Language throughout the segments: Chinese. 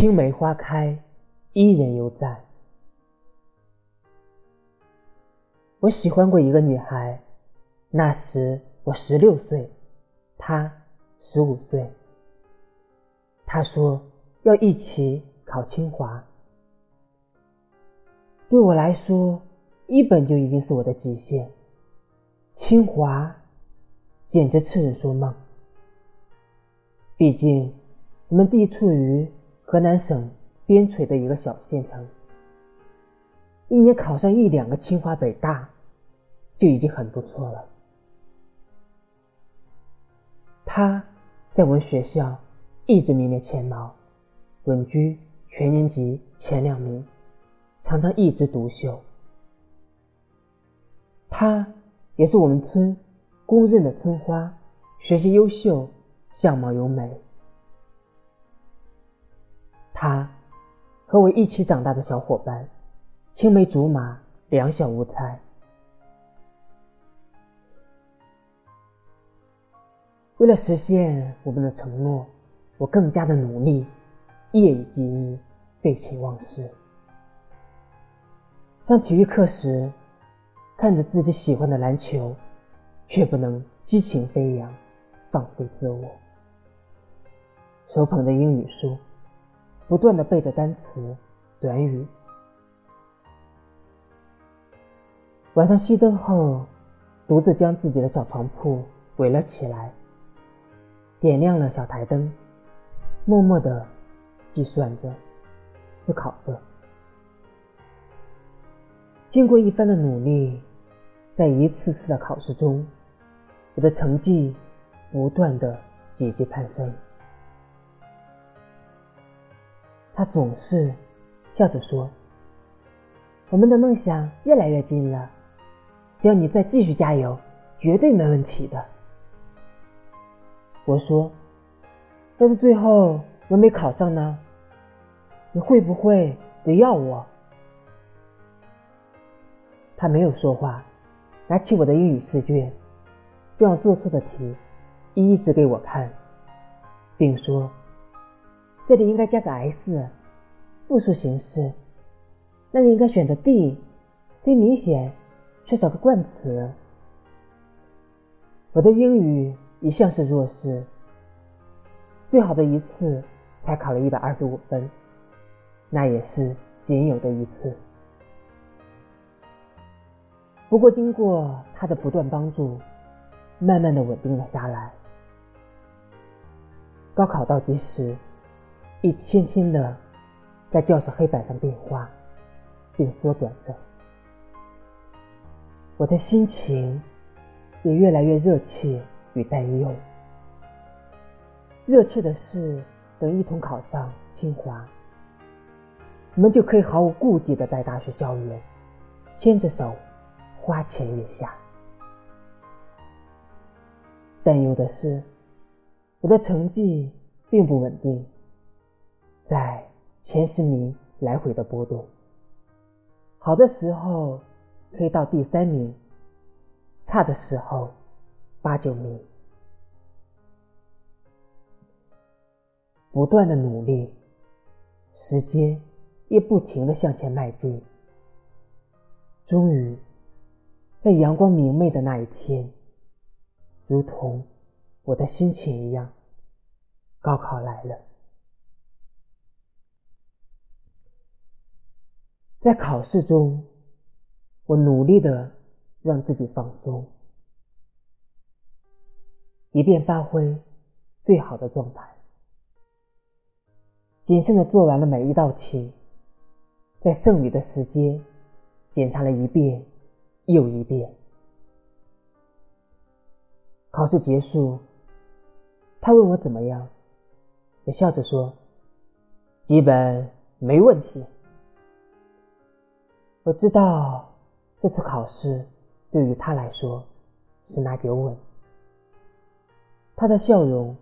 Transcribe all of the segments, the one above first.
青梅花开，伊人犹在。我喜欢过一个女孩，那时我十六岁，她十五岁。她说要一起考清华，对我来说，一本就已经是我的极限，清华简直痴人说梦。毕竟我们地处于。河南省边陲的一个小县城，一年考上一两个清华北大就已经很不错了。他在我们学校一直名列前茅，稳居全年级前两名，常常一枝独秀。他也是我们村公认的村花，学习优秀，相貌优美。他和我一起长大的小伙伴，青梅竹马，两小无猜。为了实现我们的承诺，我更加的努力，夜以继日，废寝忘食。上体育课时，看着自己喜欢的篮球，却不能激情飞扬，放飞自我。手捧着英语书。不断的背着单词、短语。晚上熄灯后，独自将自己的小床铺围了起来，点亮了小台灯，默默的计算着、思考着。经过一番的努力，在一次次的考试中，我的成绩不断的节节攀升。他总是笑着说：“我们的梦想越来越近了，只要你再继续加油，绝对没问题的。”我说：“但是最后我没考上呢，你会不会不要我？”他没有说话，拿起我的英语试卷，将我做错的题一一指给我看，并说。这里应该加个 s，复数形式。那你应该选择 d，d 明显缺少个冠词。我的英语一向是弱势，最好的一次才考了一百二十五分，那也是仅有的一次。不过经过他的不断帮助，慢慢的稳定了下来。高考倒计时。一天天的在教室黑板上变化，并缩短着。我的心情也越来越热切与担忧。热切的是，等一同考上清华，我们就可以毫无顾忌的在大学校园牵着手花前月下。担忧的是，我的成绩并不稳定。在前十名来回的波动，好的时候可以到第三名，差的时候八九名。不断的努力，时间也不停的向前迈进。终于，在阳光明媚的那一天，如同我的心情一样，高考来了。在考试中，我努力的让自己放松，以便发挥最好的状态。谨慎的做完了每一道题，在剩余的时间检查了一遍又一遍。考试结束，他问我怎么样，我笑着说：“基本没问题。”我知道这次考试对于他来说十拿九稳，他的笑容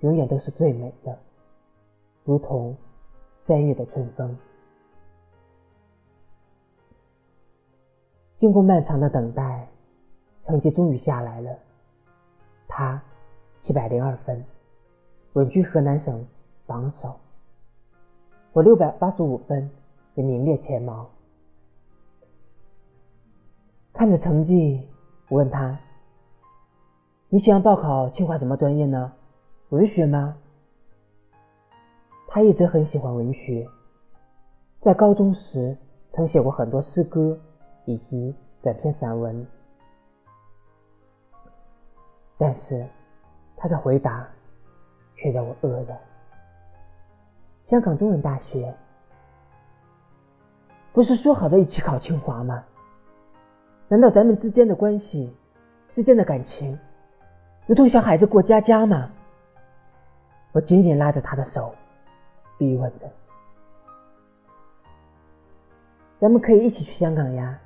永远都是最美的，如同三月的春风。经过漫长的等待，成绩终于下来了，他七百零二分，稳居河南省榜首。我六百八十五分，也名列前茅。看着成绩，我问他：“你想要报考清华什么专业呢？文学吗？”他一直很喜欢文学，在高中时曾写过很多诗歌以及短篇散文。但是他的回答却让我愕然。香港中文大学不是说好的一起考清华吗？难道咱们之间的关系、之间的感情，如同小孩子过家家吗？我紧紧拉着他的手，逼问着：“咱们可以一起去香港呀！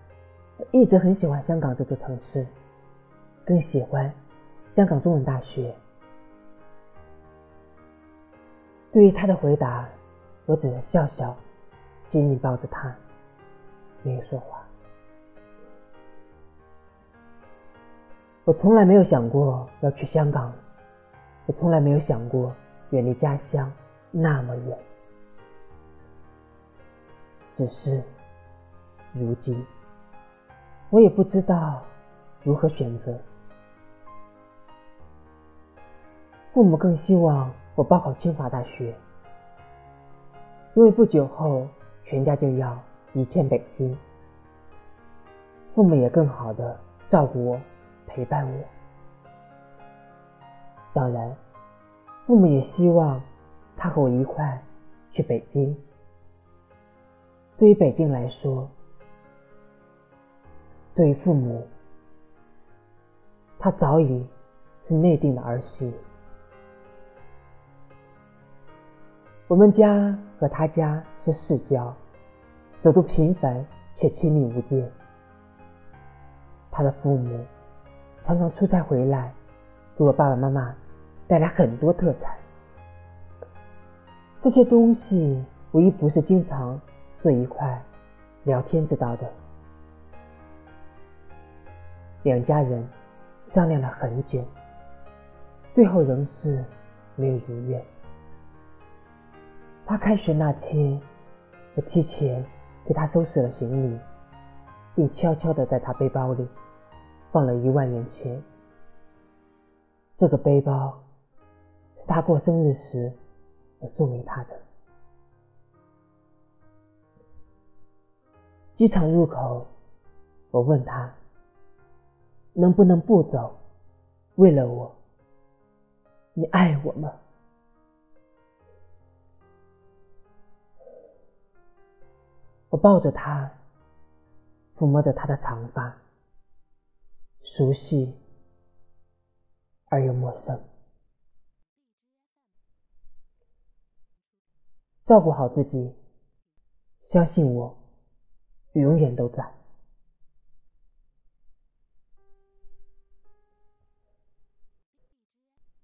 我一直很喜欢香港这座城市，更喜欢香港中文大学。”对于他的回答，我只是笑笑，紧紧抱着他，没有说话。我从来没有想过要去香港，我从来没有想过远离家乡那么远。只是如今，我也不知道如何选择。父母更希望。我报考清华大学，因为不久后全家就要移迁北京，父母也更好的照顾我、陪伴我。当然，父母也希望他和我一块去北京。对于北京来说，对于父母，他早已是内定的儿媳。我们家和他家是世交，走得频繁且亲密无间。他的父母常常出差回来，给我爸爸妈妈带来很多特产。这些东西无一不是经常坐一块聊天知道的。两家人商量了很久，最后仍是没有如愿。他开学那天，我提前给他收拾了行李，并悄悄地在他背包里放了一万元钱。这个背包是他过生日时我送给他的。机场入口，我问他能不能不走，为了我，你爱我吗？我抱着他，抚摸着他的长发，熟悉而又陌生。照顾好自己，相信我，永远都在。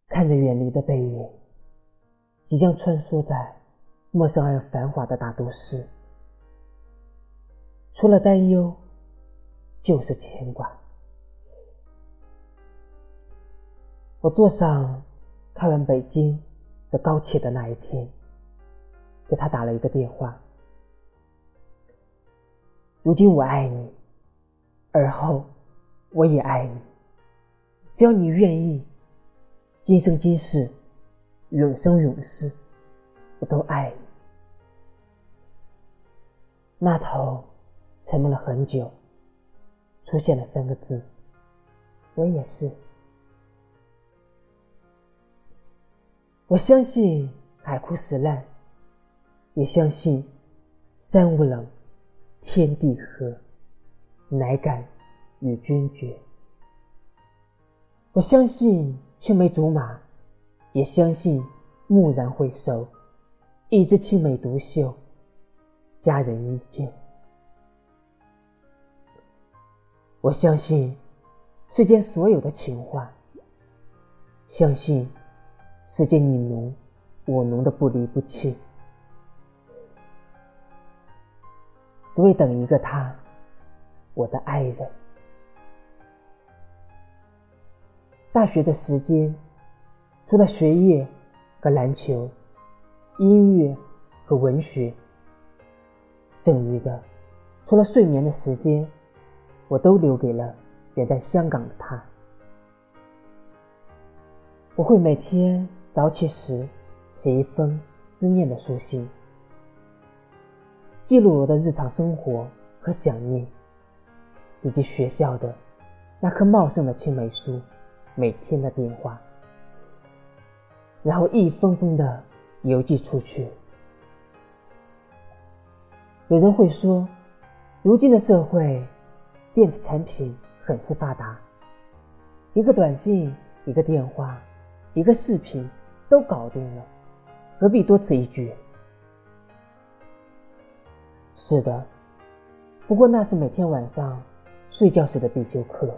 看着远离的背影，即将穿梭在陌生而又繁华的大都市。除了担忧，就是牵挂。我坐上开往北京的高铁的那一天，给他打了一个电话。如今我爱你，而后我也爱你。只要你愿意，今生今世，永生永世，我都爱你。那头。沉默了很久，出现了三个字：“我也是。”我相信海枯石烂，也相信山无棱，天地合，乃敢与君绝。我相信青梅竹马，也相信蓦然回首，一枝青梅独秀，佳人依旧。我相信世间所有的情话，相信世界你浓我浓的不离不弃，只为等一个他，我的爱人。大学的时间，除了学业和篮球、音乐和文学，剩余的除了睡眠的时间，我都留给了远在香港的他。我会每天早起时写一封思念的书信，记录我的日常生活和想念，以及学校的那棵茂盛的青梅树每天的变化。然后一封封的邮寄出去。有人会说，如今的社会，电子产品很是发达，一个短信、一个电话、一个视频都搞定了，何必多此一举？是的，不过那是每天晚上睡觉时的必修课。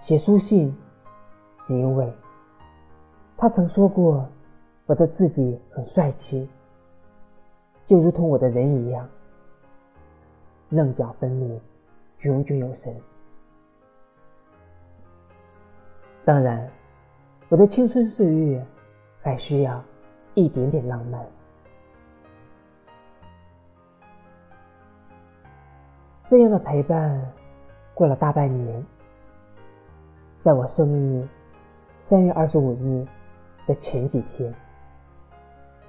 写书信，只因为。他曾说过，我的自己很帅气，就如同我的人一样，棱角分明，炯炯有神。当然，我的青春岁月还需要一点点浪漫。这样的陪伴过了大半年，在我生日三月二十五日。的前几天，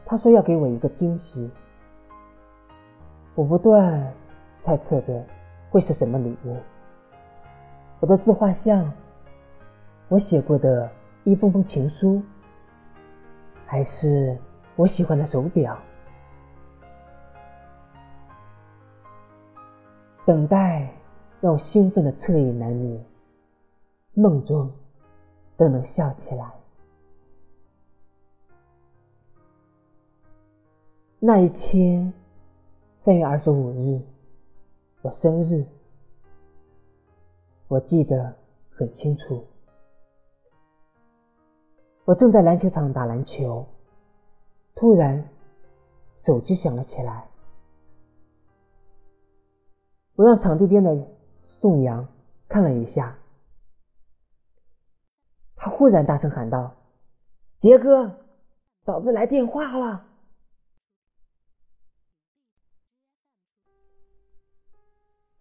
他说要给我一个惊喜，我不断猜测着会是什么礼物。我的自画像，我写过的一封封情书，还是我喜欢的手表？等待让我兴奋的彻夜难眠，梦中都能笑起来。那一天，三月二十五日，我生日，我记得很清楚。我正在篮球场打篮球，突然手机响了起来。我让场地边的宋阳看了一下，他忽然大声喊道：“杰哥，嫂子来电话了。”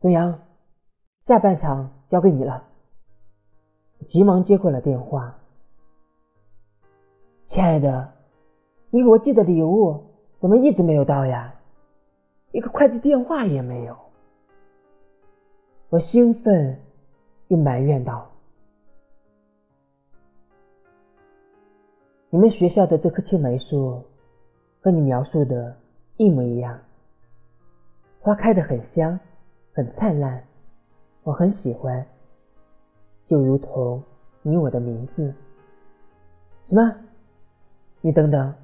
孙杨，下半场交给你了。急忙接过了电话。亲爱的，你给我寄的礼物怎么一直没有到呀？一个快递电话也没有。我兴奋又埋怨道：“你们学校的这棵青梅树和你描述的一模一样，花开的很香。”很灿烂，我很喜欢，就如同你我的名字。什么？你等等，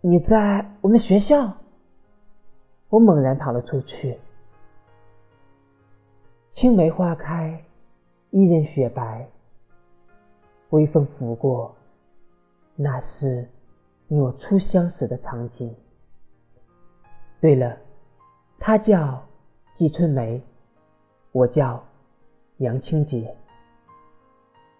你在我们学校？我猛然跑了出去。青梅花开，伊人雪白，微风拂过，那是你我初相识的场景。对了，他叫。季春梅，我叫杨清杰。